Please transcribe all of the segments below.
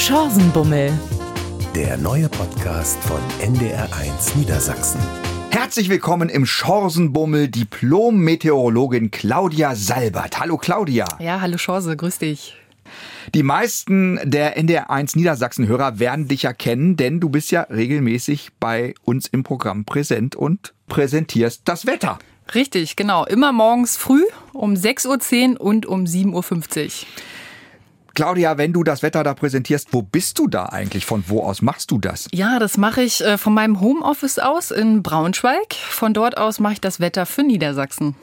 Chancenbummel. Der neue Podcast von NDR1 Niedersachsen. Herzlich willkommen im Chancenbummel Diplom-Meteorologin Claudia Salbert. Hallo Claudia. Ja, hallo Chance, grüß dich. Die meisten der NDR1 Niedersachsen-Hörer werden dich ja kennen, denn du bist ja regelmäßig bei uns im Programm präsent und präsentierst das Wetter. Richtig, genau. Immer morgens früh um 6.10 Uhr und um 7.50 Uhr. Claudia, wenn du das Wetter da präsentierst, wo bist du da eigentlich? Von wo aus machst du das? Ja, das mache ich äh, von meinem Homeoffice aus in Braunschweig. Von dort aus mache ich das Wetter für Niedersachsen.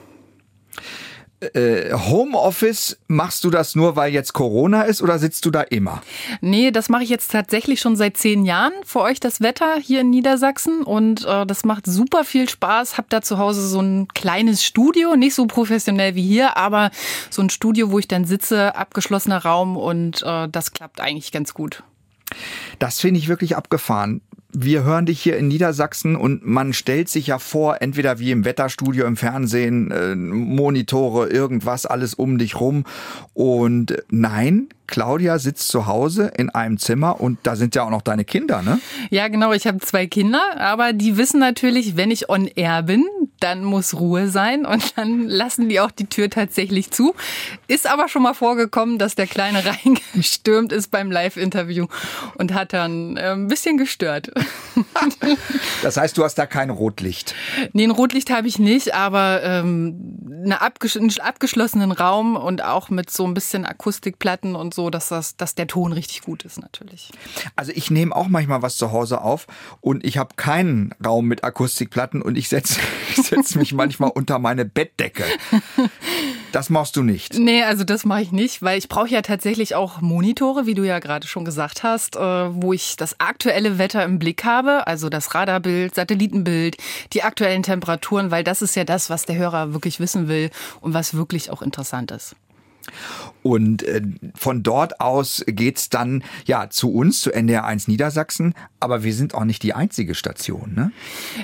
Äh, Homeoffice, machst du das nur, weil jetzt Corona ist oder sitzt du da immer? Nee, das mache ich jetzt tatsächlich schon seit zehn Jahren für euch das Wetter hier in Niedersachsen und äh, das macht super viel Spaß. Hab da zu Hause so ein kleines Studio, nicht so professionell wie hier, aber so ein Studio, wo ich dann sitze, abgeschlossener Raum und äh, das klappt eigentlich ganz gut. Das finde ich wirklich abgefahren wir hören dich hier in Niedersachsen und man stellt sich ja vor, entweder wie im Wetterstudio, im Fernsehen, äh, Monitore, irgendwas, alles um dich rum. Und nein, Claudia sitzt zu Hause in einem Zimmer und da sind ja auch noch deine Kinder, ne? Ja, genau. Ich habe zwei Kinder, aber die wissen natürlich, wenn ich on air bin, dann muss Ruhe sein und dann lassen die auch die Tür tatsächlich zu. Ist aber schon mal vorgekommen, dass der Kleine reingestürmt ist beim Live-Interview und hat dann äh, ein bisschen gestört. das heißt, du hast da kein Rotlicht? Nee, ein Rotlicht habe ich nicht, aber ähm, eine abgesch einen abgeschlossenen Raum und auch mit so ein bisschen Akustikplatten und so, dass, das, dass der Ton richtig gut ist natürlich. Also ich nehme auch manchmal was zu Hause auf und ich habe keinen Raum mit Akustikplatten und ich setze setz mich manchmal unter meine Bettdecke. Das machst du nicht. Nee, also das mache ich nicht, weil ich brauche ja tatsächlich auch Monitore, wie du ja gerade schon gesagt hast, äh, wo ich das aktuelle Wetter im Blick habe, also das Radarbild, Satellitenbild, die aktuellen Temperaturen, weil das ist ja das, was der Hörer wirklich wissen will und was wirklich auch interessant ist. Und äh, von dort aus geht's dann ja zu uns, zu NDR1 Niedersachsen. Aber wir sind auch nicht die einzige Station, ne?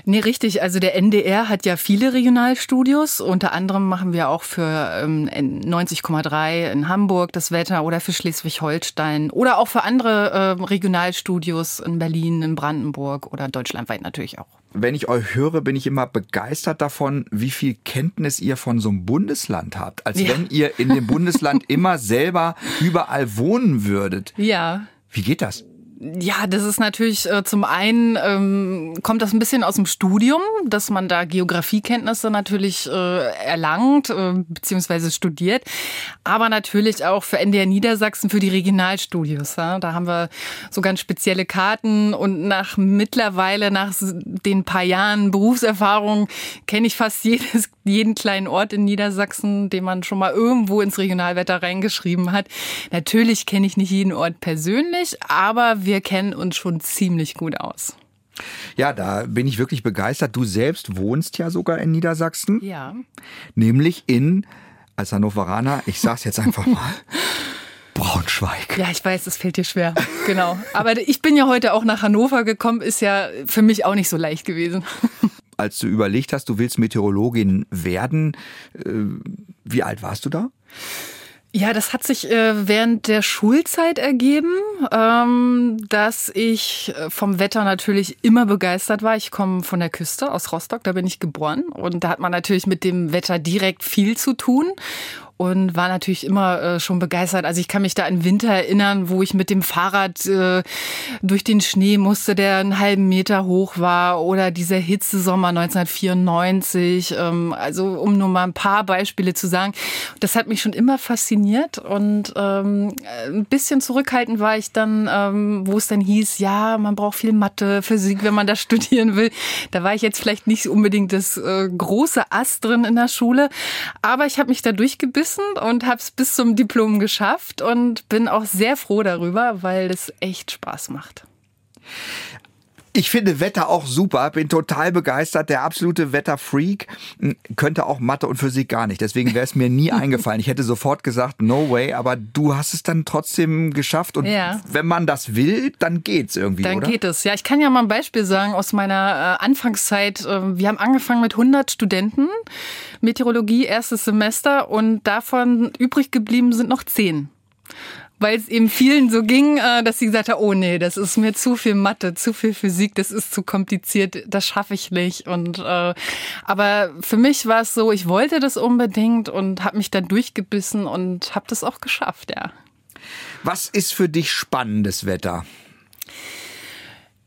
Nee, richtig. Also der NDR hat ja viele Regionalstudios. Unter anderem machen wir auch für ähm, 90,3 in Hamburg das Wetter oder für Schleswig-Holstein oder auch für andere äh, Regionalstudios in Berlin, in Brandenburg oder deutschlandweit natürlich auch wenn ich euch höre, bin ich immer begeistert davon, wie viel Kenntnis ihr von so einem Bundesland habt. Als ja. wenn ihr in dem Bundesland immer selber überall wohnen würdet. Ja. Wie geht das? Ja, das ist natürlich äh, zum einen ähm, kommt das ein bisschen aus dem Studium, dass man da Geografiekenntnisse natürlich äh, erlangt äh, bzw. studiert, aber natürlich auch für NDR Niedersachsen für die Regionalstudios. Ja? Da haben wir so ganz spezielle Karten und nach mittlerweile nach den paar Jahren Berufserfahrung kenne ich fast jedes jeden kleinen Ort in Niedersachsen, den man schon mal irgendwo ins Regionalwetter reingeschrieben hat. Natürlich kenne ich nicht jeden Ort persönlich, aber wir kennen uns schon ziemlich gut aus. Ja, da bin ich wirklich begeistert. Du selbst wohnst ja sogar in Niedersachsen. Ja. Nämlich in, als Hannoveraner, ich sag's jetzt einfach mal, Braunschweig. Ja, ich weiß, es fällt dir schwer. Genau. Aber ich bin ja heute auch nach Hannover gekommen, ist ja für mich auch nicht so leicht gewesen als du überlegt hast, du willst Meteorologin werden, äh, wie alt warst du da? Ja, das hat sich äh, während der Schulzeit ergeben, ähm, dass ich äh, vom Wetter natürlich immer begeistert war. Ich komme von der Küste aus Rostock, da bin ich geboren und da hat man natürlich mit dem Wetter direkt viel zu tun und war natürlich immer äh, schon begeistert. Also ich kann mich da an Winter erinnern, wo ich mit dem Fahrrad äh, durch den Schnee musste, der einen halben Meter hoch war oder dieser Hitzesommer 1994. Ähm, also um nur mal ein paar Beispiele zu sagen. Das hat mich schon immer fasziniert und ähm, ein bisschen zurückhaltend war ich dann, ähm, wo es dann hieß, ja, man braucht viel Mathe, Physik, wenn man das studieren will. Da war ich jetzt vielleicht nicht unbedingt das äh, große Ast drin in der Schule, aber ich habe mich da durchgebissen gebissen und habe es bis zum Diplom geschafft und bin auch sehr froh darüber, weil es echt Spaß macht. Ich finde Wetter auch super, bin total begeistert. Der absolute Wetterfreak hm, könnte auch Mathe und Physik gar nicht. Deswegen wäre es mir nie eingefallen. Ich hätte sofort gesagt, no way, aber du hast es dann trotzdem geschafft. Und ja. wenn man das will, dann geht's irgendwie, dann oder? Geht es. Ja, ich kann ja mal ein Beispiel sagen aus meiner äh, Anfangszeit. Ähm, wir haben angefangen mit 100 Studenten, Meteorologie, erstes Semester und davon übrig geblieben sind noch 10 weil es eben vielen so ging, äh, dass sie gesagt haben, oh nee, das ist mir zu viel Mathe, zu viel Physik, das ist zu kompliziert, das schaffe ich nicht. Und äh, aber für mich war es so, ich wollte das unbedingt und habe mich dann durchgebissen und habe das auch geschafft, ja. Was ist für dich spannendes Wetter?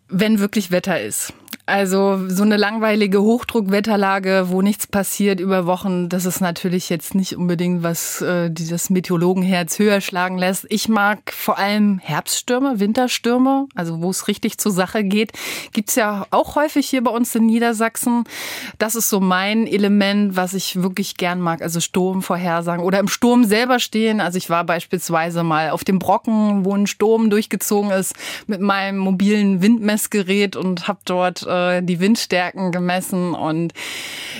Wenn wirklich Wetter ist. Also so eine langweilige Hochdruckwetterlage, wo nichts passiert über Wochen, das ist natürlich jetzt nicht unbedingt, was äh, dieses Meteorologenherz höher schlagen lässt. Ich mag vor allem Herbststürme, Winterstürme, also wo es richtig zur Sache geht. Gibt's ja auch häufig hier bei uns in Niedersachsen. Das ist so mein Element, was ich wirklich gern mag. Also Sturmvorhersagen oder im Sturm selber stehen. Also ich war beispielsweise mal auf dem Brocken, wo ein Sturm durchgezogen ist, mit meinem mobilen Windmessgerät und habe dort äh, äh, die Windstärken gemessen und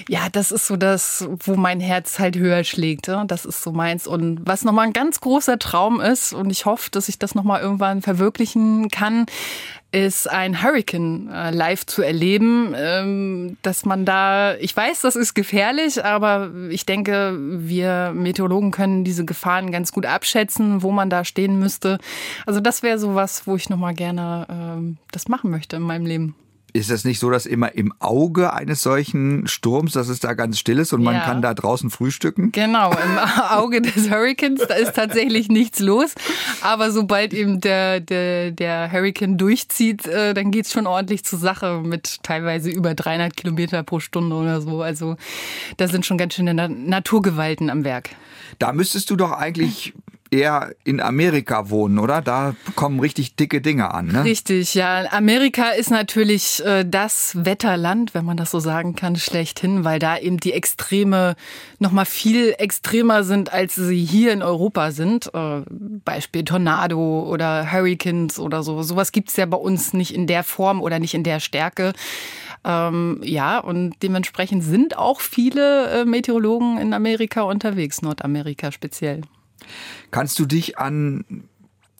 ja, das ist so das, wo mein Herz halt höher schlägt. Das ist so meins. Und was nochmal ein ganz großer Traum ist, und ich hoffe, dass ich das nochmal irgendwann verwirklichen kann, ist ein Hurricane äh, live zu erleben, ähm, dass man da, ich weiß, das ist gefährlich, aber ich denke, wir Meteorologen können diese Gefahren ganz gut abschätzen, wo man da stehen müsste. Also das wäre so was, wo ich nochmal gerne ähm, das machen möchte in meinem Leben. Ist es nicht so, dass immer im Auge eines solchen Sturms, dass es da ganz still ist und man kann da draußen frühstücken? Genau, im Auge des Hurricanes, da ist tatsächlich nichts los. Aber sobald eben der, der, der Hurricane durchzieht, äh, dann geht's schon ordentlich zur Sache mit teilweise über 300 Kilometer pro Stunde oder so. Also da sind schon ganz schöne Naturgewalten am Werk. Da müsstest du doch eigentlich eher in Amerika wohnen, oder? Da kommen richtig dicke Dinge an. Ne? Richtig, ja. Amerika ist natürlich äh, das Wetterland, wenn man das so sagen kann, schlechthin, weil da eben die Extreme noch mal viel extremer sind, als sie hier in Europa sind. Äh, Beispiel Tornado oder Hurricanes oder so. Sowas gibt's ja bei uns nicht in der Form oder nicht in der Stärke. Ähm, ja, und dementsprechend sind auch viele äh, Meteorologen in Amerika unterwegs, Nordamerika speziell. Kannst du dich an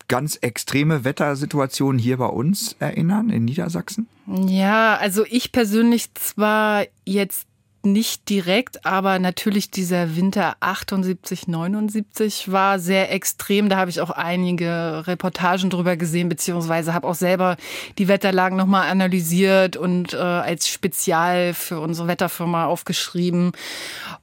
ganz extreme Wettersituationen hier bei uns erinnern, in Niedersachsen? Ja, also ich persönlich zwar jetzt nicht direkt, aber natürlich dieser Winter 78, 79 war sehr extrem. Da habe ich auch einige Reportagen drüber gesehen, beziehungsweise habe auch selber die Wetterlagen nochmal analysiert und äh, als Spezial für unsere Wetterfirma aufgeschrieben.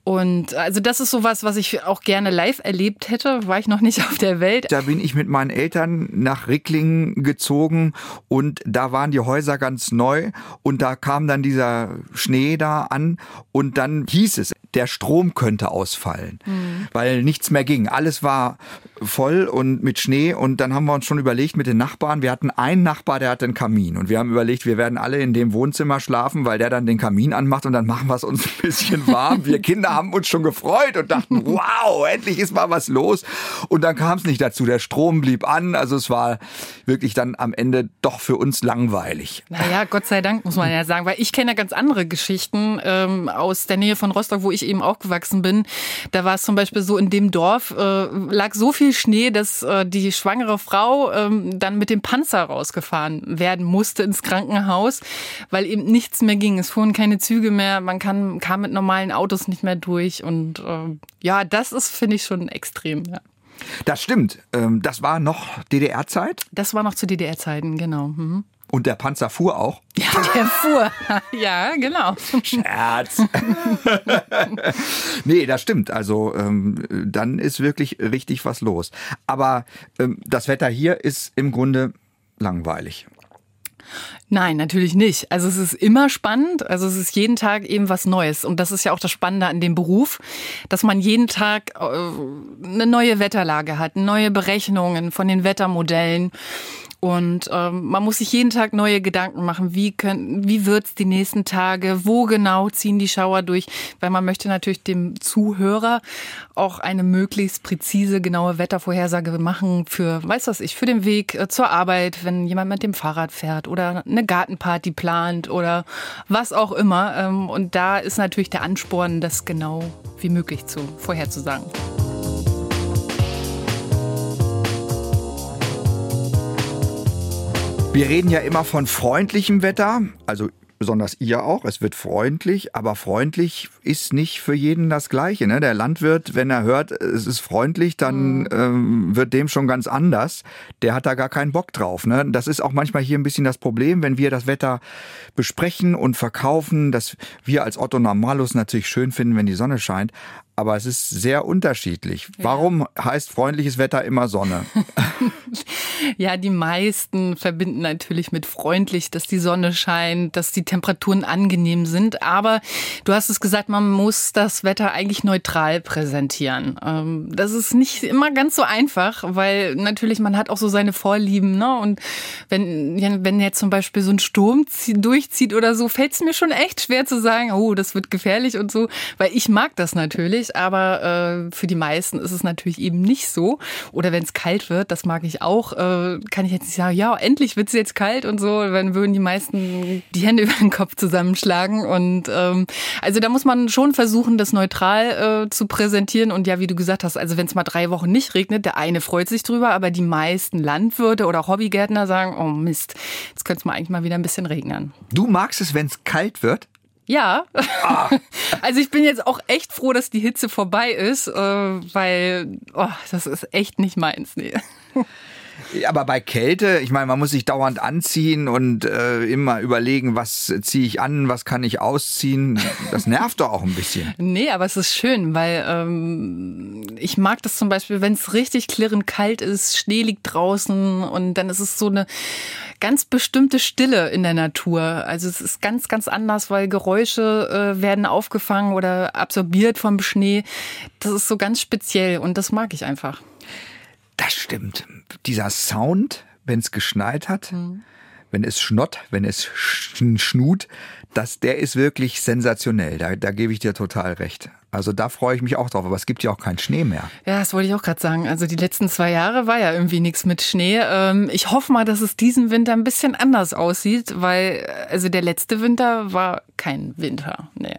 Und also das ist sowas, was ich auch gerne live erlebt hätte. War ich noch nicht auf der Welt. Da bin ich mit meinen Eltern nach Ricklingen gezogen und da waren die Häuser ganz neu und da kam dann dieser Schnee da an und dann hieß es, der Strom könnte ausfallen, mhm. weil nichts mehr ging. Alles war voll und mit Schnee und dann haben wir uns schon überlegt mit den Nachbarn, wir hatten einen Nachbar, der hat einen Kamin und wir haben überlegt, wir werden alle in dem Wohnzimmer schlafen, weil der dann den Kamin anmacht und dann machen wir es uns ein bisschen warm. Wir Kinder haben uns schon gefreut und dachten, wow, endlich ist mal was los und dann kam es nicht dazu. Der Strom blieb an, also es war wirklich dann am Ende doch für uns langweilig. Naja, Gott sei Dank muss man ja sagen, weil ich kenne ja ganz andere Geschichten ähm, aus der Nähe von Rostock, wo ich eben aufgewachsen bin. Da war es zum Beispiel so, in dem Dorf äh, lag so viel Schnee, dass äh, die schwangere Frau ähm, dann mit dem Panzer rausgefahren werden musste ins Krankenhaus, weil eben nichts mehr ging. Es fuhren keine Züge mehr, man kann, kam mit normalen Autos nicht mehr durch. Und äh, ja, das ist, finde ich, schon extrem. Ja. Das stimmt. Ähm, das war noch DDR-Zeit? Das war noch zu DDR-Zeiten, genau. Mhm. Und der Panzer fuhr auch? Ja, der fuhr. ja, genau. Scherz. nee, das stimmt. Also ähm, dann ist wirklich richtig was los. Aber ähm, das Wetter hier ist im Grunde langweilig. Nein, natürlich nicht. Also es ist immer spannend. Also es ist jeden Tag eben was Neues. Und das ist ja auch das Spannende an dem Beruf, dass man jeden Tag äh, eine neue Wetterlage hat, neue Berechnungen von den Wettermodellen. Und ähm, man muss sich jeden Tag neue Gedanken machen, wie, können, wie wird's die nächsten Tage, wo genau ziehen die Schauer durch, weil man möchte natürlich dem Zuhörer auch eine möglichst präzise, genaue Wettervorhersage machen für, weiß was ich, für den Weg äh, zur Arbeit, wenn jemand mit dem Fahrrad fährt oder eine Gartenparty plant oder was auch immer. Ähm, und da ist natürlich der Ansporn, das genau wie möglich zu vorherzusagen. Wir reden ja immer von freundlichem Wetter, also besonders ihr auch. Es wird freundlich, aber freundlich ist nicht für jeden das Gleiche. Ne? Der Landwirt, wenn er hört, es ist freundlich, dann mhm. ähm, wird dem schon ganz anders. Der hat da gar keinen Bock drauf. Ne? Das ist auch manchmal hier ein bisschen das Problem, wenn wir das Wetter besprechen und verkaufen, dass wir als Otto Normalus natürlich schön finden, wenn die Sonne scheint aber es ist sehr unterschiedlich. Ja. Warum heißt freundliches Wetter immer Sonne? ja, die meisten verbinden natürlich mit freundlich, dass die Sonne scheint, dass die Temperaturen angenehm sind. Aber du hast es gesagt, man muss das Wetter eigentlich neutral präsentieren. Ähm, das ist nicht immer ganz so einfach, weil natürlich man hat auch so seine Vorlieben. Ne? Und wenn, wenn jetzt zum Beispiel so ein Sturm durchzieht oder so, fällt es mir schon echt schwer zu sagen, oh, das wird gefährlich und so, weil ich mag das natürlich natürlich, aber äh, für die meisten ist es natürlich eben nicht so. Oder wenn es kalt wird, das mag ich auch, äh, kann ich jetzt nicht sagen, ja, endlich wird es jetzt kalt und so, dann würden die meisten die Hände über den Kopf zusammenschlagen. Und ähm, also da muss man schon versuchen, das neutral äh, zu präsentieren. Und ja, wie du gesagt hast, also wenn es mal drei Wochen nicht regnet, der eine freut sich drüber, aber die meisten Landwirte oder Hobbygärtner sagen, oh Mist, jetzt könnte es mal eigentlich mal wieder ein bisschen regnen. Du magst es, wenn es kalt wird? Ja, ah. also ich bin jetzt auch echt froh, dass die Hitze vorbei ist, äh, weil oh, das ist echt nicht meins. Nee. Aber bei Kälte, ich meine, man muss sich dauernd anziehen und äh, immer überlegen, was ziehe ich an, was kann ich ausziehen. Das nervt doch auch ein bisschen. Nee, aber es ist schön, weil ähm, ich mag das zum Beispiel, wenn es richtig klirrend kalt ist, Schnee liegt draußen und dann ist es so eine ganz bestimmte Stille in der Natur. Also es ist ganz, ganz anders, weil Geräusche äh, werden aufgefangen oder absorbiert vom Schnee. Das ist so ganz speziell und das mag ich einfach. Das stimmt. Dieser Sound, wenn es geschneit hat, mhm. wenn es schnott, wenn es schnut, das, der ist wirklich sensationell. Da, da gebe ich dir total recht. Also da freue ich mich auch drauf, aber es gibt ja auch keinen Schnee mehr. Ja, das wollte ich auch gerade sagen. Also die letzten zwei Jahre war ja irgendwie nichts mit Schnee. Ähm, ich hoffe mal, dass es diesen Winter ein bisschen anders aussieht, weil also der letzte Winter war kein Winter. Nee.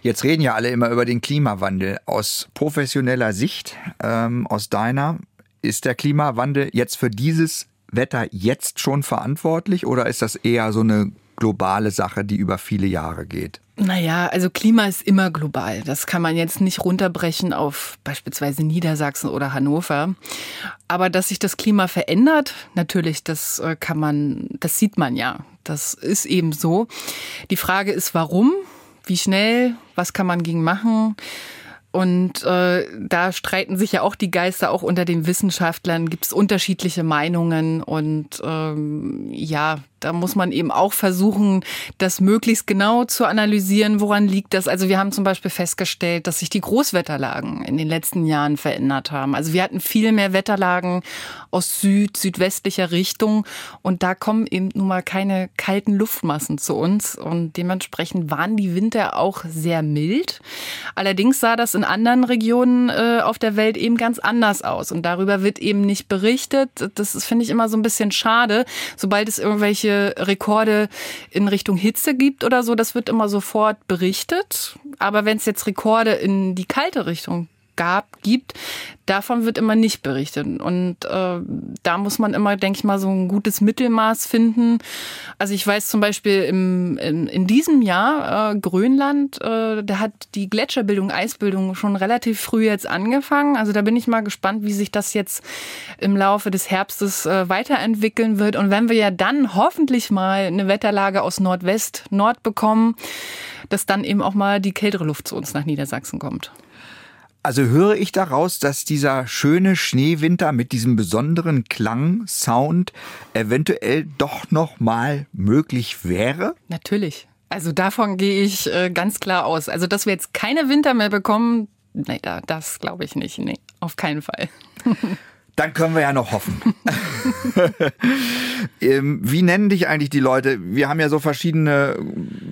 Jetzt reden ja alle immer über den Klimawandel. Aus professioneller Sicht, ähm, aus deiner, ist der Klimawandel jetzt für dieses Wetter jetzt schon verantwortlich oder ist das eher so eine globale Sache, die über viele Jahre geht? Naja, also Klima ist immer global. Das kann man jetzt nicht runterbrechen auf beispielsweise Niedersachsen oder Hannover. Aber dass sich das Klima verändert, natürlich, das äh, kann man, das sieht man ja. Das ist eben so. Die Frage ist, warum? Wie schnell? Was kann man gegen machen? Und äh, da streiten sich ja auch die Geister, auch unter den Wissenschaftlern gibt es unterschiedliche Meinungen. Und ähm, ja, da muss man eben auch versuchen, das möglichst genau zu analysieren, woran liegt das. Also wir haben zum Beispiel festgestellt, dass sich die Großwetterlagen in den letzten Jahren verändert haben. Also wir hatten viel mehr Wetterlagen aus Süd, südwestlicher Richtung und da kommen eben nun mal keine kalten Luftmassen zu uns und dementsprechend waren die Winter auch sehr mild. Allerdings sah das in anderen Regionen äh, auf der Welt eben ganz anders aus und darüber wird eben nicht berichtet. Das finde ich immer so ein bisschen schade, sobald es irgendwelche Rekorde in Richtung Hitze gibt oder so, das wird immer sofort berichtet. Aber wenn es jetzt Rekorde in die kalte Richtung gab, gibt, davon wird immer nicht berichtet. Und äh, da muss man immer, denke ich mal, so ein gutes Mittelmaß finden. Also ich weiß zum Beispiel im, in, in diesem Jahr äh, Grönland, äh, da hat die Gletscherbildung, Eisbildung schon relativ früh jetzt angefangen. Also da bin ich mal gespannt, wie sich das jetzt im Laufe des Herbstes äh, weiterentwickeln wird. Und wenn wir ja dann hoffentlich mal eine Wetterlage aus Nordwest, Nord bekommen, dass dann eben auch mal die kältere Luft zu uns nach Niedersachsen kommt. Also höre ich daraus, dass dieser schöne Schneewinter mit diesem besonderen Klang, Sound eventuell doch noch mal möglich wäre? Natürlich. Also davon gehe ich äh, ganz klar aus. Also dass wir jetzt keine Winter mehr bekommen, nee, das glaube ich nicht. Nee, auf keinen Fall. Dann können wir ja noch hoffen. Ähm, wie nennen dich eigentlich die Leute? Wir haben ja so verschiedene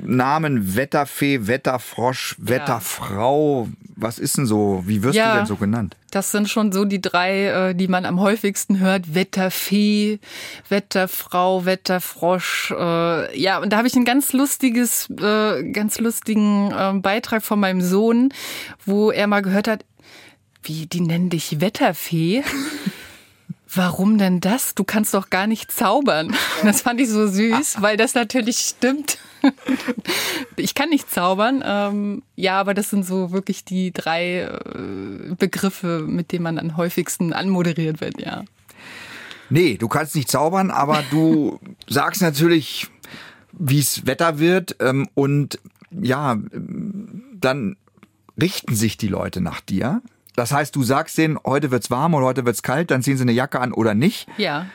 Namen. Wetterfee, Wetterfrosch, Wetterfrau. Was ist denn so? Wie wirst ja, du denn so genannt? Das sind schon so die drei, äh, die man am häufigsten hört. Wetterfee, Wetterfrau, Wetterfrosch. Äh, ja, und da habe ich ein ganz lustiges, äh, ganz lustigen ähm, Beitrag von meinem Sohn, wo er mal gehört hat, wie, die nennen dich Wetterfee? Warum denn das? Du kannst doch gar nicht zaubern. Das fand ich so süß, weil das natürlich stimmt. ich kann nicht zaubern. Ähm, ja, aber das sind so wirklich die drei äh, Begriffe, mit denen man am häufigsten anmoderiert wird, ja. Nee, du kannst nicht zaubern, aber du sagst natürlich, wie es Wetter wird ähm, und ja, dann richten sich die Leute nach dir. Das heißt, du sagst denen, heute wird's warm oder heute wird's kalt, dann ziehen sie eine Jacke an oder nicht. Ja.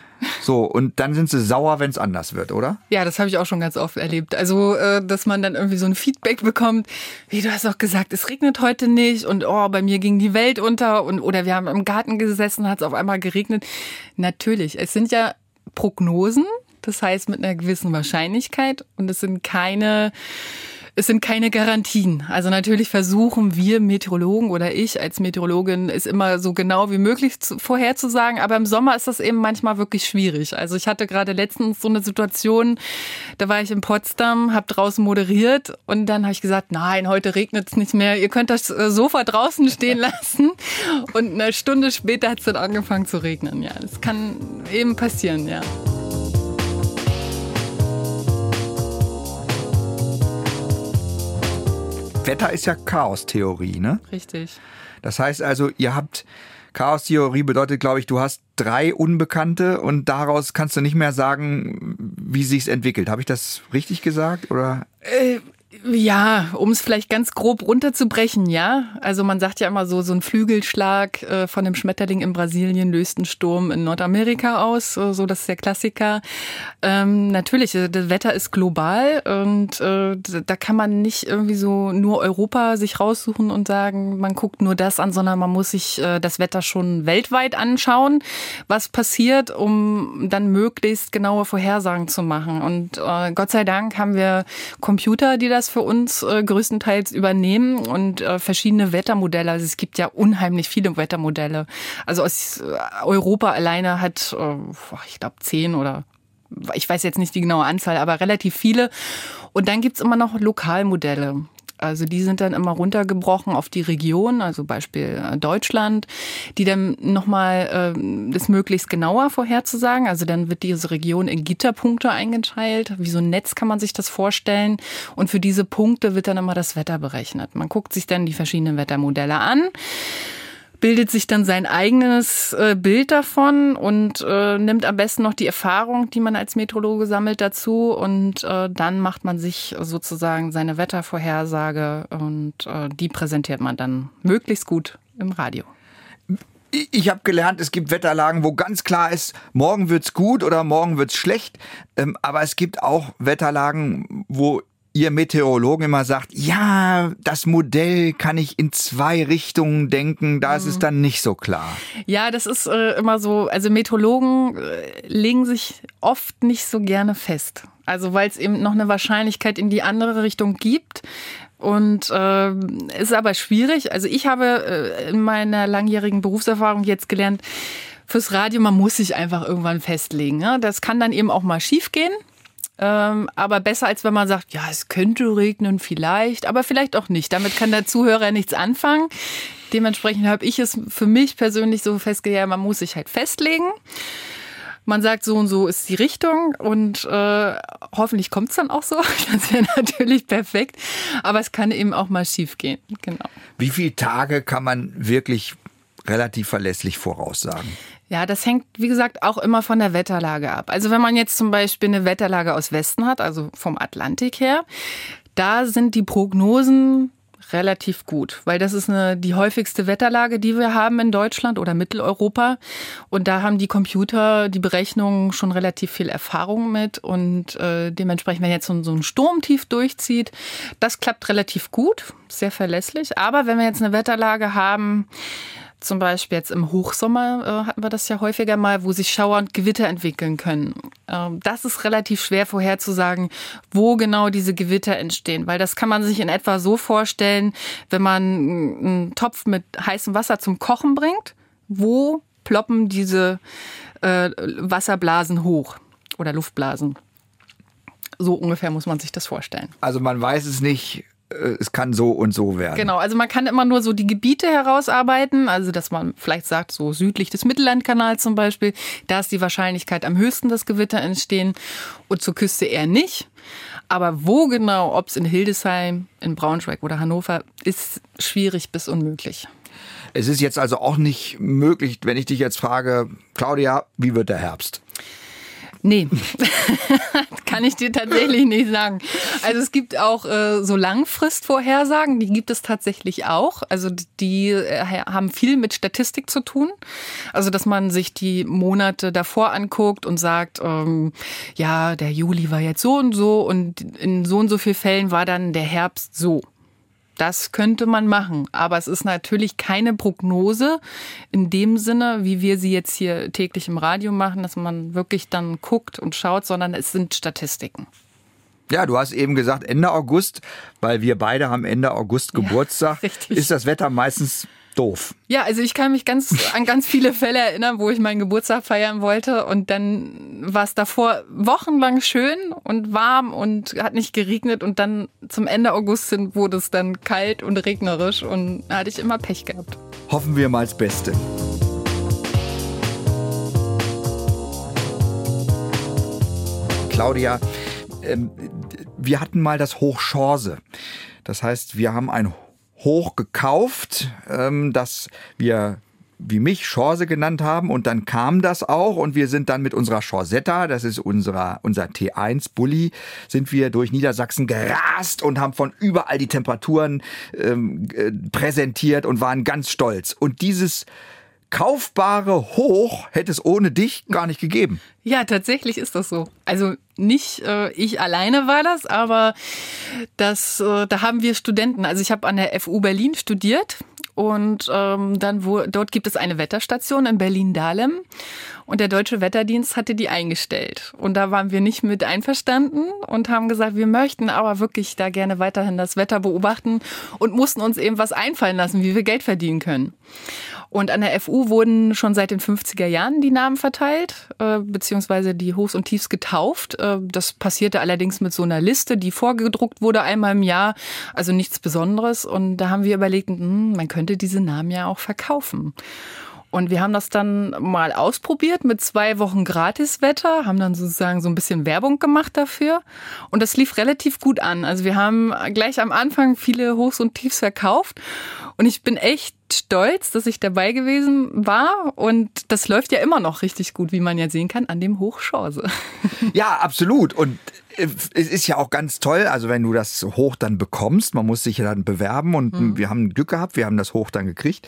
So, und dann sind sie sauer, wenn es anders wird, oder? Ja, das habe ich auch schon ganz oft erlebt. Also, äh, dass man dann irgendwie so ein Feedback bekommt, wie du hast auch gesagt, es regnet heute nicht und oh, bei mir ging die Welt unter und oder wir haben im Garten gesessen, hat es auf einmal geregnet. Natürlich, es sind ja Prognosen, das heißt mit einer gewissen Wahrscheinlichkeit und es sind keine es sind keine Garantien. Also natürlich versuchen wir Meteorologen oder ich als Meteorologin es immer so genau wie möglich zu, vorherzusagen, aber im Sommer ist das eben manchmal wirklich schwierig. Also ich hatte gerade letztens so eine Situation, da war ich in Potsdam, habe draußen moderiert und dann habe ich gesagt, nein, heute regnet es nicht mehr, ihr könnt das äh, Sofa draußen stehen lassen und eine Stunde später hat es dann angefangen zu regnen. Ja, das kann eben passieren, ja. Wetter ist ja Chaostheorie, ne? Richtig. Das heißt also, ihr habt Chaostheorie bedeutet, glaube ich, du hast drei Unbekannte und daraus kannst du nicht mehr sagen, wie sich's entwickelt. Habe ich das richtig gesagt oder? Äh, ja, um es vielleicht ganz grob runterzubrechen, ja. Also man sagt ja immer so, so ein Flügelschlag äh, von dem Schmetterling in Brasilien löst einen Sturm in Nordamerika aus. So, das ist der Klassiker. Ähm, natürlich, äh, das Wetter ist global und äh, da kann man nicht irgendwie so nur Europa sich raussuchen und sagen, man guckt nur das an, sondern man muss sich äh, das Wetter schon weltweit anschauen, was passiert, um dann möglichst genaue Vorhersagen zu machen. Und äh, Gott sei Dank haben wir Computer, die das für uns äh, größtenteils übernehmen und äh, verschiedene Wettermodelle. Also es gibt ja unheimlich viele Wettermodelle. Also aus äh, Europa alleine hat, äh, ich glaube, zehn oder ich weiß jetzt nicht die genaue Anzahl, aber relativ viele. Und dann gibt's immer noch Lokalmodelle. Also die sind dann immer runtergebrochen auf die Region, also Beispiel äh, Deutschland, die dann nochmal äh, das möglichst genauer vorherzusagen. Also dann wird diese Region in Gitterpunkte eingeteilt. Wie so ein Netz kann man sich das vorstellen. Und für diese Punkte wird dann immer das Wetter berechnet. Man guckt sich dann die verschiedenen Wettermodelle an bildet sich dann sein eigenes äh, Bild davon und äh, nimmt am besten noch die Erfahrung, die man als Meteorologe sammelt, dazu und äh, dann macht man sich sozusagen seine Wettervorhersage und äh, die präsentiert man dann möglichst gut im Radio. Ich habe gelernt, es gibt Wetterlagen, wo ganz klar ist, morgen wird's gut oder morgen wird's schlecht. Ähm, aber es gibt auch Wetterlagen, wo ihr Meteorologen immer sagt, ja, das Modell kann ich in zwei Richtungen denken, da ist es mhm. dann nicht so klar. Ja, das ist äh, immer so, also Meteorologen äh, legen sich oft nicht so gerne fest. Also weil es eben noch eine Wahrscheinlichkeit in die andere Richtung gibt. Und äh, ist aber schwierig. Also ich habe äh, in meiner langjährigen Berufserfahrung jetzt gelernt, fürs Radio, man muss sich einfach irgendwann festlegen. Ne? Das kann dann eben auch mal schiefgehen. Ähm, aber besser als wenn man sagt, ja, es könnte regnen vielleicht, aber vielleicht auch nicht. Damit kann der Zuhörer nichts anfangen. Dementsprechend habe ich es für mich persönlich so festgelegt, man muss sich halt festlegen. Man sagt, so und so ist die Richtung und äh, hoffentlich kommt es dann auch so. Das wäre natürlich perfekt. Aber es kann eben auch mal schief gehen. Genau. Wie viele Tage kann man wirklich relativ verlässlich voraussagen? Ja, das hängt, wie gesagt, auch immer von der Wetterlage ab. Also wenn man jetzt zum Beispiel eine Wetterlage aus Westen hat, also vom Atlantik her, da sind die Prognosen relativ gut, weil das ist eine, die häufigste Wetterlage, die wir haben in Deutschland oder Mitteleuropa. Und da haben die Computer die Berechnungen schon relativ viel Erfahrung mit. Und äh, dementsprechend, wenn jetzt so, so ein Sturmtief durchzieht, das klappt relativ gut, sehr verlässlich. Aber wenn wir jetzt eine Wetterlage haben, zum Beispiel jetzt im Hochsommer äh, hatten wir das ja häufiger mal, wo sich Schauer und Gewitter entwickeln können. Ähm, das ist relativ schwer vorherzusagen, wo genau diese Gewitter entstehen, weil das kann man sich in etwa so vorstellen, wenn man einen Topf mit heißem Wasser zum Kochen bringt, wo ploppen diese äh, Wasserblasen hoch oder Luftblasen. So ungefähr muss man sich das vorstellen. Also man weiß es nicht es kann so und so werden. Genau, also man kann immer nur so die Gebiete herausarbeiten, also dass man vielleicht sagt, so südlich des Mittellandkanals zum Beispiel, da ist die Wahrscheinlichkeit am höchsten, dass Gewitter entstehen und zur Küste eher nicht. Aber wo genau, ob es in Hildesheim, in Braunschweig oder Hannover, ist schwierig bis unmöglich. Es ist jetzt also auch nicht möglich, wenn ich dich jetzt frage, Claudia, wie wird der Herbst? Nee, kann ich dir tatsächlich nicht sagen. Also es gibt auch äh, so Langfristvorhersagen, die gibt es tatsächlich auch. Also die äh, haben viel mit Statistik zu tun. Also dass man sich die Monate davor anguckt und sagt, ähm, ja, der Juli war jetzt so und so und in so und so vielen Fällen war dann der Herbst so. Das könnte man machen, aber es ist natürlich keine Prognose in dem Sinne, wie wir sie jetzt hier täglich im Radio machen, dass man wirklich dann guckt und schaut, sondern es sind Statistiken. Ja, du hast eben gesagt Ende August, weil wir beide haben Ende August Geburtstag. Ja, ist das Wetter meistens doof. Ja, also ich kann mich ganz an ganz viele Fälle erinnern, wo ich meinen Geburtstag feiern wollte und dann war es davor wochenlang schön und warm und hat nicht geregnet und dann zum Ende August hin wurde es dann kalt und regnerisch und da hatte ich immer Pech gehabt. Hoffen wir mal das Beste. Claudia, ähm, wir hatten mal das Hochchance. Das heißt, wir haben ein hoch gekauft, ähm, dass wir wie mich Chance genannt haben und dann kam das auch und wir sind dann mit unserer Chorsetta, das ist unserer, unser T1 Bulli, sind wir durch Niedersachsen gerast und haben von überall die Temperaturen ähm, äh, präsentiert und waren ganz stolz. Und dieses kaufbare Hoch hätte es ohne dich gar nicht gegeben. Ja, tatsächlich ist das so. Also nicht äh, ich alleine war das, aber das, äh, da haben wir Studenten. Also ich habe an der FU Berlin studiert und ähm, dann wo, dort gibt es eine Wetterstation in Berlin-Dahlem und der deutsche Wetterdienst hatte die eingestellt. Und da waren wir nicht mit einverstanden und haben gesagt, wir möchten aber wirklich da gerne weiterhin das Wetter beobachten und mussten uns eben was einfallen lassen, wie wir Geld verdienen können. Und an der FU wurden schon seit den 50er Jahren die Namen verteilt, äh, beziehungsweise die Hochs und Tiefs getauft. Äh, das passierte allerdings mit so einer Liste, die vorgedruckt wurde einmal im Jahr, also nichts Besonderes. Und da haben wir überlegt, hm, man könnte diese Namen ja auch verkaufen. Und wir haben das dann mal ausprobiert mit zwei Wochen Gratiswetter, haben dann sozusagen so ein bisschen Werbung gemacht dafür. Und das lief relativ gut an. Also wir haben gleich am Anfang viele Hochs und Tiefs verkauft. Und ich bin echt stolz, dass ich dabei gewesen war. Und das läuft ja immer noch richtig gut, wie man ja sehen kann, an dem Hochchance. Ja, absolut. Und äh, es ist ja auch ganz toll, also wenn du das Hoch dann bekommst, man muss sich ja dann bewerben und mhm. wir haben Glück gehabt, wir haben das Hoch dann gekriegt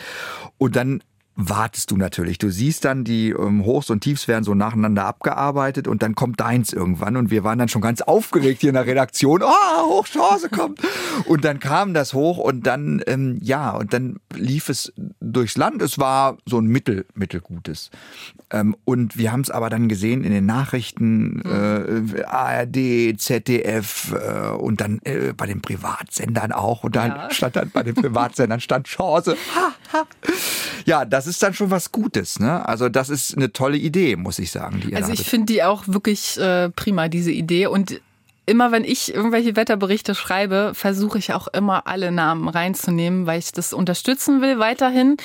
und dann wartest du natürlich. Du siehst dann, die ähm, Hochs und Tiefs werden so nacheinander abgearbeitet und dann kommt deins irgendwann und wir waren dann schon ganz aufgeregt hier in der Redaktion. Oh, Hochchance kommt! Und dann kam das hoch und dann, ähm, ja, und dann lief es durchs Land. Es war so ein mittel, mittelgutes. Ähm, und wir haben es aber dann gesehen in den Nachrichten, mhm. äh, ARD, ZDF äh, und dann äh, bei den Privatsendern auch. Und dann ja. stand dann bei den Privatsendern stand Chance. Ja, das ist dann schon was Gutes. Ne? Also das ist eine tolle Idee, muss ich sagen. also ich finde die auch wirklich äh, prima, diese Idee. Und immer wenn ich irgendwelche Wetterberichte schreibe, versuche ich auch immer alle Namen reinzunehmen, weil ich das unterstützen will weiterhin.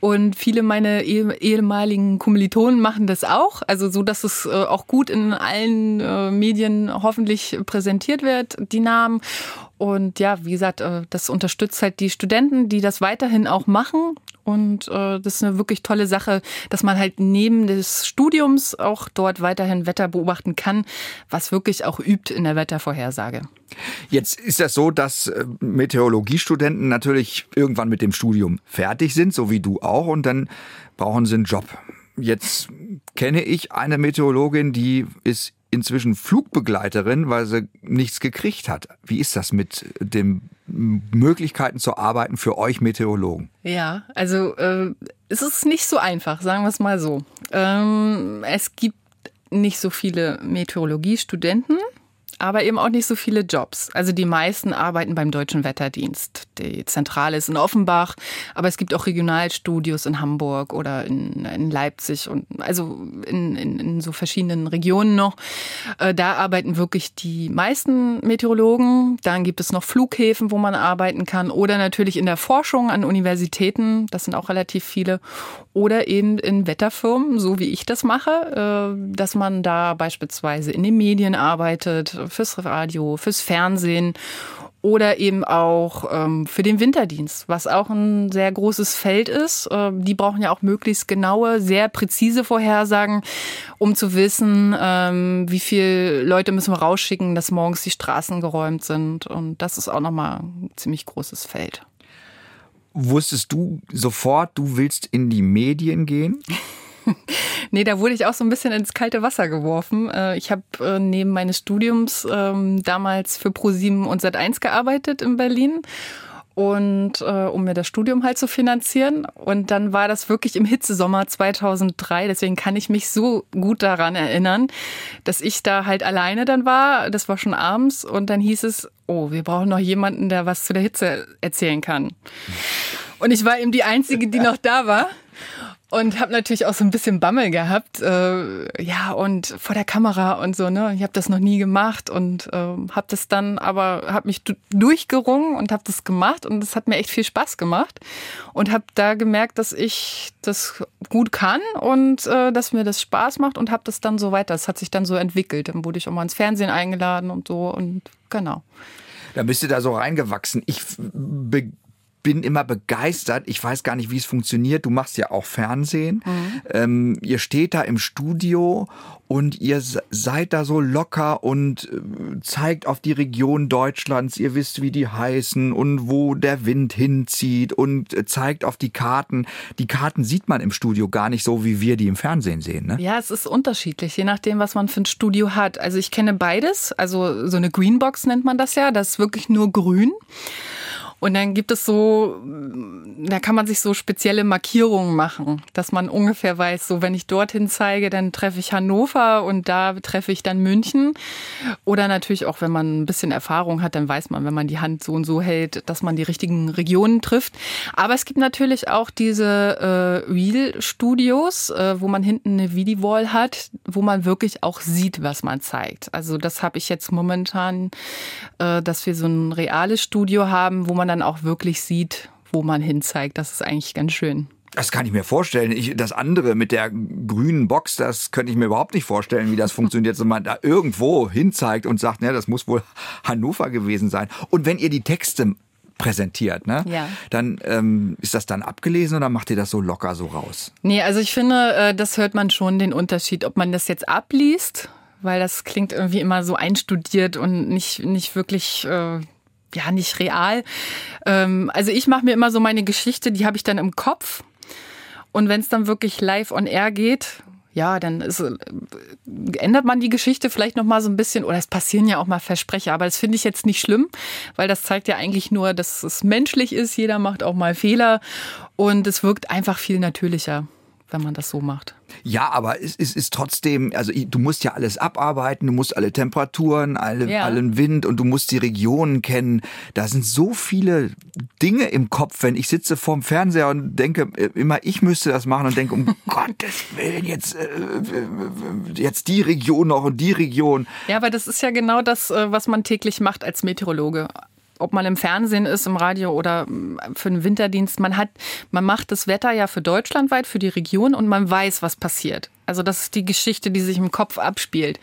Und viele meiner ehemaligen Kommilitonen machen das auch, also so, dass es äh, auch gut in allen äh, Medien hoffentlich präsentiert wird, die Namen. Und ja, wie gesagt, äh, das unterstützt halt die Studenten, die das weiterhin auch machen. Und äh, das ist eine wirklich tolle Sache, dass man halt neben des Studiums auch dort weiterhin Wetter beobachten kann, was wirklich auch übt in der Wettervorhersage. Jetzt ist das so, dass äh, Meteorologiestudenten natürlich irgendwann mit dem Studium fertig sind, so wie du auch, und dann brauchen sie einen Job. Jetzt kenne ich eine Meteorologin, die ist inzwischen Flugbegleiterin, weil sie nichts gekriegt hat. Wie ist das mit den Möglichkeiten zu arbeiten für euch Meteorologen? Ja, also äh, es ist nicht so einfach, sagen wir es mal so. Ähm, es gibt nicht so viele Meteorologiestudenten aber eben auch nicht so viele Jobs. Also die meisten arbeiten beim Deutschen Wetterdienst. Die Zentrale ist in Offenbach, aber es gibt auch Regionalstudios in Hamburg oder in, in Leipzig und also in, in, in so verschiedenen Regionen noch. Äh, da arbeiten wirklich die meisten Meteorologen. Dann gibt es noch Flughäfen, wo man arbeiten kann oder natürlich in der Forschung an Universitäten, das sind auch relativ viele, oder eben in Wetterfirmen, so wie ich das mache, äh, dass man da beispielsweise in den Medien arbeitet, fürs Radio, fürs Fernsehen oder eben auch ähm, für den Winterdienst, was auch ein sehr großes Feld ist. Äh, die brauchen ja auch möglichst genaue, sehr präzise Vorhersagen, um zu wissen, ähm, wie viele Leute müssen wir rausschicken, dass morgens die Straßen geräumt sind. Und das ist auch nochmal ein ziemlich großes Feld. Wusstest du sofort, du willst in die Medien gehen? nee, da wurde ich auch so ein bisschen ins kalte Wasser geworfen. Äh, ich habe äh, neben meines Studiums ähm, damals für ProSieben und Sat1 gearbeitet in Berlin und äh, um mir das Studium halt zu finanzieren. Und dann war das wirklich im Hitzesommer 2003. Deswegen kann ich mich so gut daran erinnern, dass ich da halt alleine dann war. Das war schon abends und dann hieß es, oh, wir brauchen noch jemanden, der was zu der Hitze erzählen kann. Und ich war eben die Einzige, die noch da war und habe natürlich auch so ein bisschen Bammel gehabt, äh, ja und vor der Kamera und so ne. Ich habe das noch nie gemacht und äh, habe das dann, aber habe mich durchgerungen und habe das gemacht und es hat mir echt viel Spaß gemacht und habe da gemerkt, dass ich das gut kann und äh, dass mir das Spaß macht und habe das dann so weiter. Es hat sich dann so entwickelt. Dann wurde ich auch mal ins Fernsehen eingeladen und so und genau. Da bist du da so reingewachsen. Ich bin immer begeistert. Ich weiß gar nicht, wie es funktioniert. Du machst ja auch Fernsehen. Mhm. Ähm, ihr steht da im Studio und ihr seid da so locker und äh, zeigt auf die Region Deutschlands. Ihr wisst, wie die heißen und wo der Wind hinzieht und äh, zeigt auf die Karten. Die Karten sieht man im Studio gar nicht so, wie wir die im Fernsehen sehen. Ne? Ja, es ist unterschiedlich, je nachdem, was man für ein Studio hat. Also ich kenne beides. Also so eine Greenbox nennt man das ja. Das ist wirklich nur grün. Und dann gibt es so, da kann man sich so spezielle Markierungen machen, dass man ungefähr weiß, so wenn ich dorthin zeige, dann treffe ich Hannover und da treffe ich dann München. Oder natürlich auch, wenn man ein bisschen Erfahrung hat, dann weiß man, wenn man die Hand so und so hält, dass man die richtigen Regionen trifft. Aber es gibt natürlich auch diese äh, Real-Studios, äh, wo man hinten eine Vidi-Wall hat, wo man wirklich auch sieht, was man zeigt. Also das habe ich jetzt momentan, äh, dass wir so ein reales Studio haben, wo man dann dann auch wirklich sieht, wo man hinzeigt. Das ist eigentlich ganz schön. Das kann ich mir vorstellen. Ich, das andere mit der grünen Box, das könnte ich mir überhaupt nicht vorstellen, wie das funktioniert, wenn man da irgendwo hinzeigt und sagt, ne, das muss wohl Hannover gewesen sein. Und wenn ihr die Texte präsentiert, ne? Ja. Dann ähm, ist das dann abgelesen oder macht ihr das so locker so raus? Nee, also ich finde, äh, das hört man schon den Unterschied, ob man das jetzt abliest, weil das klingt irgendwie immer so einstudiert und nicht, nicht wirklich äh, ja nicht real. Ähm, also ich mache mir immer so meine Geschichte, die habe ich dann im Kopf. Und wenn es dann wirklich live on air geht, ja, dann ist, äh, ändert man die Geschichte vielleicht noch mal so ein bisschen oder es passieren ja auch mal Versprecher, aber das finde ich jetzt nicht schlimm, weil das zeigt ja eigentlich nur, dass es menschlich ist, jeder macht auch mal Fehler und es wirkt einfach viel natürlicher wenn man das so macht. Ja, aber es, es ist trotzdem, also du musst ja alles abarbeiten, du musst alle Temperaturen, alle, ja. allen Wind und du musst die Regionen kennen. Da sind so viele Dinge im Kopf, wenn ich sitze vorm Fernseher und denke, äh, immer ich müsste das machen und denke, um Gottes Willen, jetzt, äh, äh, jetzt die Region noch und die Region. Ja, aber das ist ja genau das, was man täglich macht als Meteorologe ob man im Fernsehen ist, im Radio oder mm, für einen Winterdienst, man hat, man macht das Wetter ja für deutschlandweit, für die Region und man weiß, was passiert. Also das ist die Geschichte, die sich im Kopf abspielt.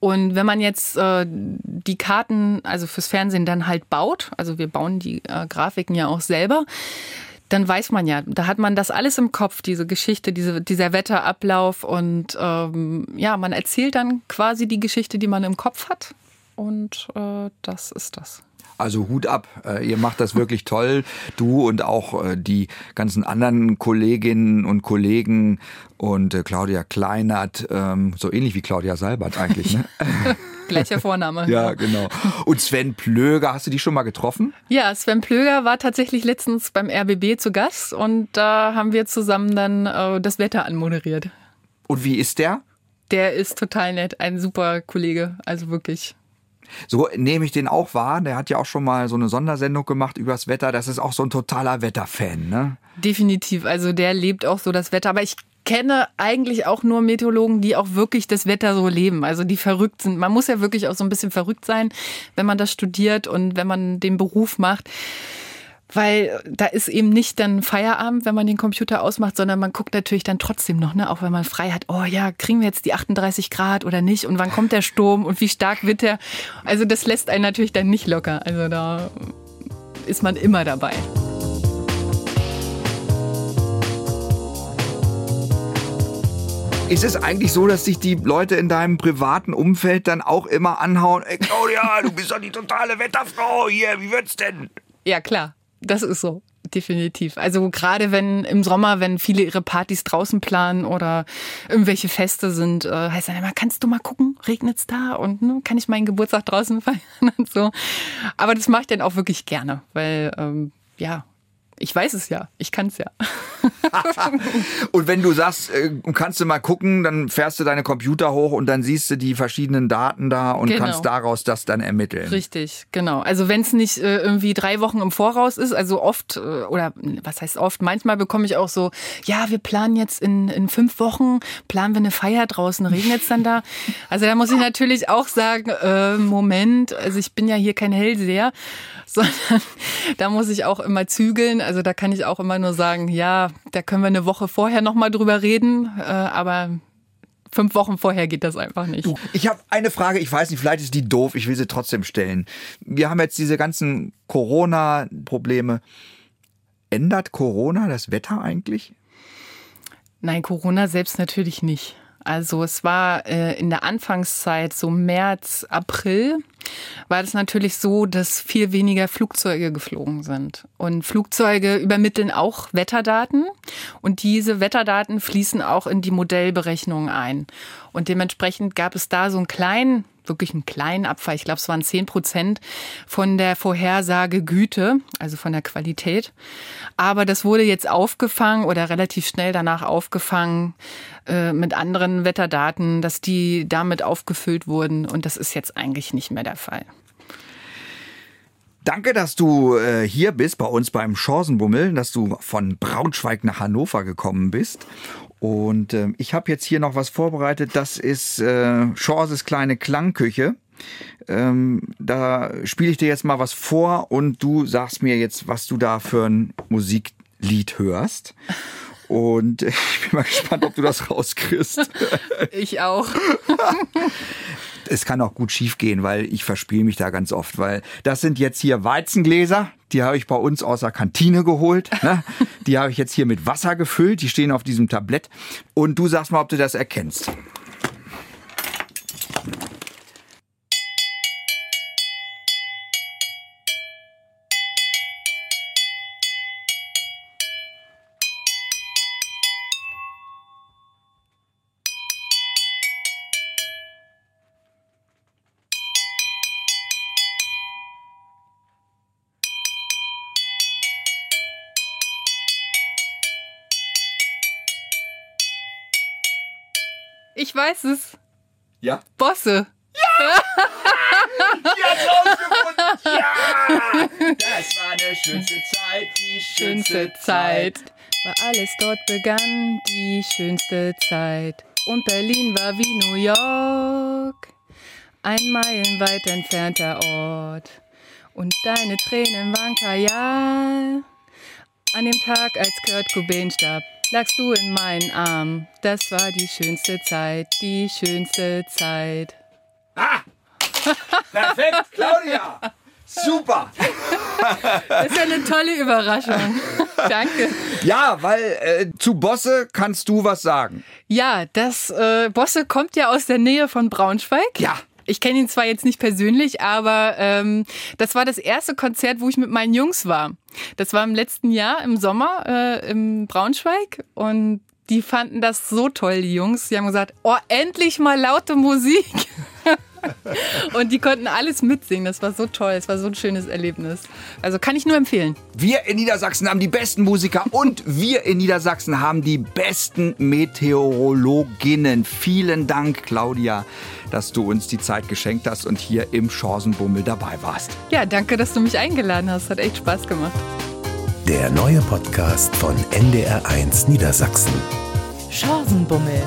Und wenn man jetzt äh, die Karten, also fürs Fernsehen dann halt baut, also wir bauen die äh, Grafiken ja auch selber, dann weiß man ja, da hat man das alles im Kopf, diese Geschichte, diese, dieser Wetterablauf und ähm, ja, man erzählt dann quasi die Geschichte, die man im Kopf hat und äh, das ist das. Also Hut ab, äh, ihr macht das wirklich toll. Du und auch äh, die ganzen anderen Kolleginnen und Kollegen und äh, Claudia Kleinert, ähm, so ähnlich wie Claudia Seibert eigentlich. Ne? Gleicher Vorname. ja, genau. Und Sven Plöger, hast du die schon mal getroffen? Ja, Sven Plöger war tatsächlich letztens beim RBB zu Gast und da haben wir zusammen dann das Wetter anmoderiert. Und wie ist der? Der ist total nett, ein super Kollege, also wirklich So nehme ich den auch wahr. Der hat ja auch schon mal so eine Sondersendung gemacht übers Wetter. Das ist auch so ein totaler Wetterfan, ne? Definitiv. Also der lebt auch so das Wetter. Aber ich kenne eigentlich auch nur Meteorologen, die auch wirklich das Wetter so leben. Also die verrückt sind. Man muss ja wirklich auch so ein bisschen verrückt sein, wenn man das studiert und wenn man den Beruf macht weil da ist eben nicht dann Feierabend, wenn man den Computer ausmacht, sondern man guckt natürlich dann trotzdem noch, ne, auch wenn man frei hat, oh ja, kriegen wir jetzt die 38 Grad oder nicht und wann kommt der Sturm und wie stark wird der? Also das lässt einen natürlich dann nicht locker. Also da ist man immer dabei. Ist es eigentlich so, dass sich die Leute in deinem privaten Umfeld dann auch immer anhauen, ey Claudia, du bist doch die totale Wetterfrau hier, wie wird's denn? Ja, klar. Das ist so. Definitiv. Also gerade wenn im Sommer, wenn viele ihre Partys draußen planen oder irgendwelche Feste sind, äh, heißt dann immer, kannst du mal gucken, regnet's da und ne, kann ich meinen Geburtstag draußen feiern und so. Aber das mache ich dann auch wirklich gerne, weil ähm, ja, ich weiß es ja, ich kann es ja. und wenn du sagst, äh, kannst du mal gucken, dann fährst du deine Computer hoch und dann siehst du die verschiedenen Daten da und genau. kannst daraus das dann ermitteln. Richtig, genau. Also wenn es nicht äh, irgendwie drei Wochen im Voraus ist, also oft, äh, oder was heißt oft, manchmal bekomme ich auch so, ja, wir planen jetzt in, in fünf Wochen, planen wir eine Feier draußen, regnet es dann da? Also da muss ich natürlich auch sagen, äh, Moment, also ich bin ja hier kein Hellseher, sondern da muss ich auch immer zügeln. Also da kann ich auch immer nur sagen, ja, da können wir eine Woche vorher nochmal drüber reden, äh, aber fünf Wochen vorher geht das einfach nicht. Du, ich habe eine Frage, ich weiß nicht, vielleicht ist die doof, ich will sie trotzdem stellen. Wir haben jetzt diese ganzen Corona-Probleme. Ändert Corona das Wetter eigentlich? Nein, Corona selbst natürlich nicht. Also es war äh, in der Anfangszeit, so März, April, war es natürlich so, dass viel weniger Flugzeuge geflogen sind. Und Flugzeuge übermitteln auch Wetterdaten und diese Wetterdaten fließen auch in die Modellberechnungen ein. Und dementsprechend gab es da so einen kleinen wirklich einen kleinen Abfall. Ich glaube, es waren zehn Prozent von der Vorhersagegüte, also von der Qualität. Aber das wurde jetzt aufgefangen oder relativ schnell danach aufgefangen äh, mit anderen Wetterdaten, dass die damit aufgefüllt wurden. Und das ist jetzt eigentlich nicht mehr der Fall. Danke, dass du äh, hier bist bei uns beim Chancenbummel, dass du von Braunschweig nach Hannover gekommen bist. Und äh, ich habe jetzt hier noch was vorbereitet. Das ist äh, Chances kleine Klangküche. Ähm, da spiele ich dir jetzt mal was vor und du sagst mir jetzt, was du da für ein Musiklied hörst. Und ich bin mal gespannt, ob du das rauskriegst. Ich auch. es kann auch gut schiefgehen, weil ich verspiele mich da ganz oft, weil das sind jetzt hier Weizengläser, die habe ich bei uns aus der Kantine geholt. Ne? Die habe ich jetzt hier mit Wasser gefüllt, die stehen auf diesem Tablett. Und du sagst mal, ob du das erkennst. Weiß es. Ja? Bosse. Ja! ja! Das war eine schönste Zeit, die schönste Zeit. War alles dort begann, die schönste Zeit. Und Berlin war wie New York, ein meilenweit entfernter Ort. Und deine Tränen waren Kajal. An dem Tag, als Kurt Cobain starb, lagst du in meinen Armen. Das war die schönste Zeit, die schönste Zeit. Ah! Perfekt, Claudia! Super! Das ist ja eine tolle Überraschung. Danke. Ja, weil äh, zu Bosse kannst du was sagen. Ja, das äh, Bosse kommt ja aus der Nähe von Braunschweig. Ja. Ich kenne ihn zwar jetzt nicht persönlich, aber ähm, das war das erste Konzert, wo ich mit meinen Jungs war. Das war im letzten Jahr im Sommer äh, im Braunschweig und die fanden das so toll, die Jungs. Die haben gesagt, oh, endlich mal laute Musik. Und die konnten alles mitsingen. Das war so toll. Es war so ein schönes Erlebnis. Also kann ich nur empfehlen. Wir in Niedersachsen haben die besten Musiker und wir in Niedersachsen haben die besten Meteorologinnen. Vielen Dank, Claudia, dass du uns die Zeit geschenkt hast und hier im Chancenbummel dabei warst. Ja, danke, dass du mich eingeladen hast. Hat echt Spaß gemacht. Der neue Podcast von NDR1 Niedersachsen. Chancenbummel